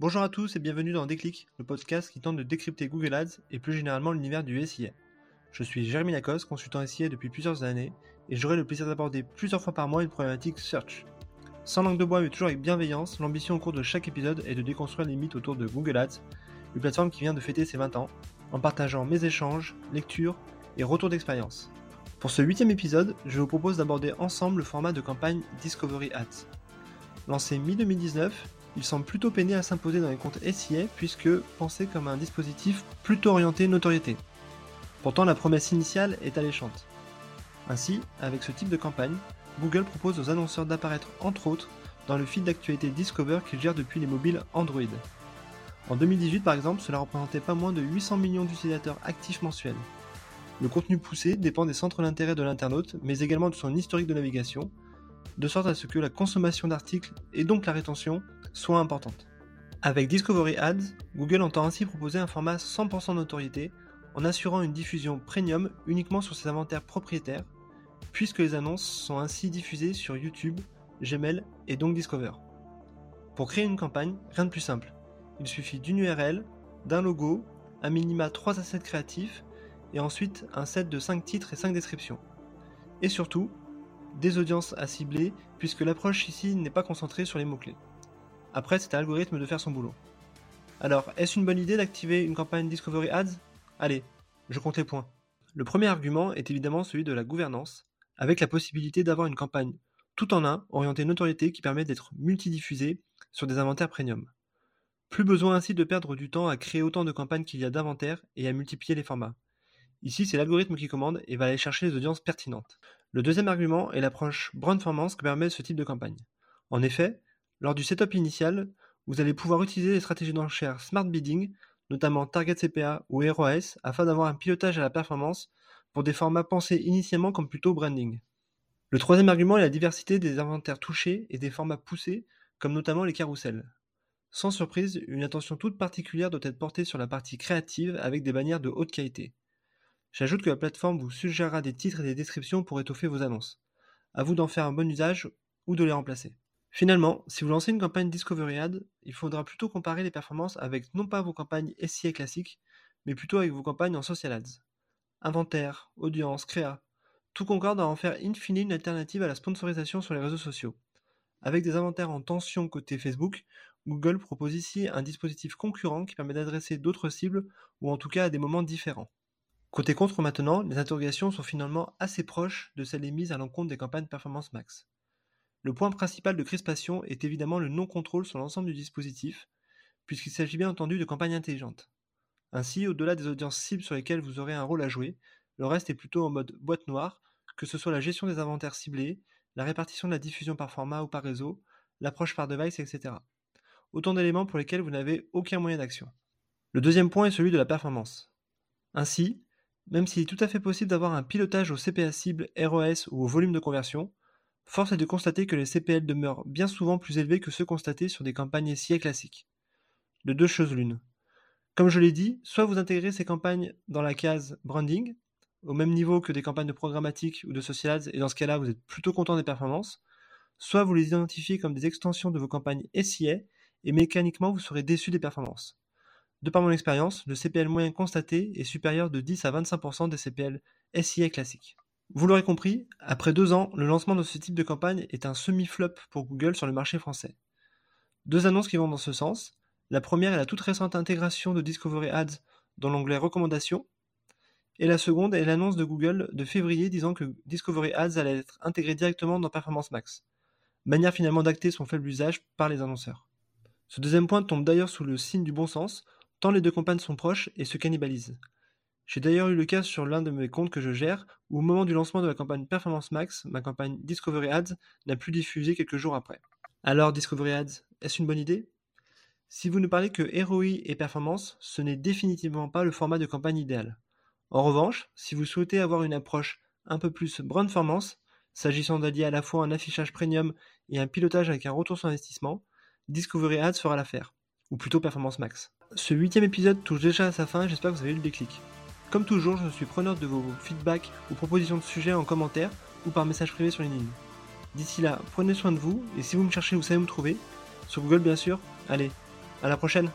Bonjour à tous et bienvenue dans Déclic, le podcast qui tente de décrypter Google Ads et plus généralement l'univers du SIA. Je suis Jérémy Lacoste, consultant SIA depuis plusieurs années et j'aurai le plaisir d'aborder plusieurs fois par mois une problématique search. Sans langue de bois mais toujours avec bienveillance, l'ambition au cours de chaque épisode est de déconstruire les mythes autour de Google Ads, une plateforme qui vient de fêter ses 20 ans, en partageant mes échanges, lectures et retours d'expérience. Pour ce huitième épisode, je vous propose d'aborder ensemble le format de campagne Discovery Ads. Lancé mi-2019, il semble plutôt peiner à s'imposer dans les comptes SIA puisque pensé comme un dispositif plutôt orienté notoriété. Pourtant, la promesse initiale est alléchante. Ainsi, avec ce type de campagne, Google propose aux annonceurs d'apparaître entre autres dans le feed d'actualité Discover qu'il gère depuis les mobiles Android. En 2018 par exemple, cela représentait pas moins de 800 millions d'utilisateurs actifs mensuels. Le contenu poussé dépend des centres d'intérêt de l'internaute, mais également de son historique de navigation, de sorte à ce que la consommation d'articles et donc la rétention soit importante. Avec Discovery Ads, Google entend ainsi proposer un format 100% notoriété en assurant une diffusion premium uniquement sur ses inventaires propriétaires, puisque les annonces sont ainsi diffusées sur YouTube, Gmail et donc Discover. Pour créer une campagne, rien de plus simple. Il suffit d'une URL, d'un logo, un minima 3 assets créatifs et ensuite un set de 5 titres et 5 descriptions. Et surtout, des audiences à cibler, puisque l'approche ici n'est pas concentrée sur les mots-clés. Après, c'est à l'algorithme de faire son boulot. Alors, est-ce une bonne idée d'activer une campagne Discovery Ads? Allez, je compte les points. Le premier argument est évidemment celui de la gouvernance, avec la possibilité d'avoir une campagne tout en un, orientée notoriété qui permet d'être multidiffusée sur des inventaires premium. Plus besoin ainsi de perdre du temps à créer autant de campagnes qu'il y a d'inventaires et à multiplier les formats. Ici, c'est l'algorithme qui commande et va aller chercher les audiences pertinentes. Le deuxième argument est l'approche brand-formance que permet ce type de campagne. En effet, lors du setup initial, vous allez pouvoir utiliser les stratégies d'enchère Smart Bidding, notamment Target CPA ou ROAS, afin d'avoir un pilotage à la performance pour des formats pensés initialement comme plutôt branding. Le troisième argument est la diversité des inventaires touchés et des formats poussés, comme notamment les carousels. Sans surprise, une attention toute particulière doit être portée sur la partie créative avec des bannières de haute qualité. J'ajoute que la plateforme vous suggérera des titres et des descriptions pour étoffer vos annonces. À vous d'en faire un bon usage ou de les remplacer. Finalement, si vous lancez une campagne Discovery Ad, il faudra plutôt comparer les performances avec non pas vos campagnes SIA classiques, mais plutôt avec vos campagnes en social ads. Inventaire, audience, créa, tout concorde à en faire in fine une alternative à la sponsorisation sur les réseaux sociaux. Avec des inventaires en tension côté Facebook, Google propose ici un dispositif concurrent qui permet d'adresser d'autres cibles ou en tout cas à des moments différents. Côté contre maintenant, les interrogations sont finalement assez proches de celles émises à l'encontre des campagnes Performance Max. Le point principal de crispation est évidemment le non-contrôle sur l'ensemble du dispositif, puisqu'il s'agit bien entendu de campagnes intelligentes. Ainsi, au-delà des audiences cibles sur lesquelles vous aurez un rôle à jouer, le reste est plutôt en mode boîte noire, que ce soit la gestion des inventaires ciblés, la répartition de la diffusion par format ou par réseau, l'approche par device, etc. Autant d'éléments pour lesquels vous n'avez aucun moyen d'action. Le deuxième point est celui de la performance. Ainsi, même s'il est tout à fait possible d'avoir un pilotage au CPA cible, ROS ou au volume de conversion, force est de constater que les CPL demeurent bien souvent plus élevés que ceux constatés sur des campagnes SIA classiques. De deux choses l'une. Comme je l'ai dit, soit vous intégrez ces campagnes dans la case branding, au même niveau que des campagnes de programmatique ou de social ads, et dans ce cas-là, vous êtes plutôt content des performances, soit vous les identifiez comme des extensions de vos campagnes SIA, et mécaniquement vous serez déçu des performances. De par mon expérience, le CPL moyen constaté est supérieur de 10 à 25% des CPL SIA classiques. Vous l'aurez compris, après deux ans, le lancement de ce type de campagne est un semi-flop pour Google sur le marché français. Deux annonces qui vont dans ce sens. La première est la toute récente intégration de Discovery Ads dans l'onglet Recommandations. Et la seconde est l'annonce de Google de février disant que Discovery Ads allait être intégré directement dans Performance Max. Manière finalement d'acter son faible usage par les annonceurs. Ce deuxième point tombe d'ailleurs sous le signe du bon sens, tant les deux campagnes sont proches et se cannibalisent. J'ai d'ailleurs eu le cas sur l'un de mes comptes que je gère, où au moment du lancement de la campagne Performance Max, ma campagne Discovery Ads n'a plus diffusé quelques jours après. Alors Discovery Ads, est-ce une bonne idée? Si vous ne parlez que ROI et performance, ce n'est définitivement pas le format de campagne idéal. En revanche, si vous souhaitez avoir une approche un peu plus brand performance, s'agissant d'allier à la fois un affichage premium et un pilotage avec un retour sur investissement, Discovery Ads fera l'affaire, ou plutôt Performance Max. Ce huitième épisode touche déjà à sa fin, j'espère que vous avez eu le déclic. Comme toujours, je suis preneur de vos feedbacks ou propositions de sujets en commentaire ou par message privé sur LinkedIn. D'ici là, prenez soin de vous et si vous me cherchez, vous savez me trouver. Sur Google bien sûr. Allez, À la prochaine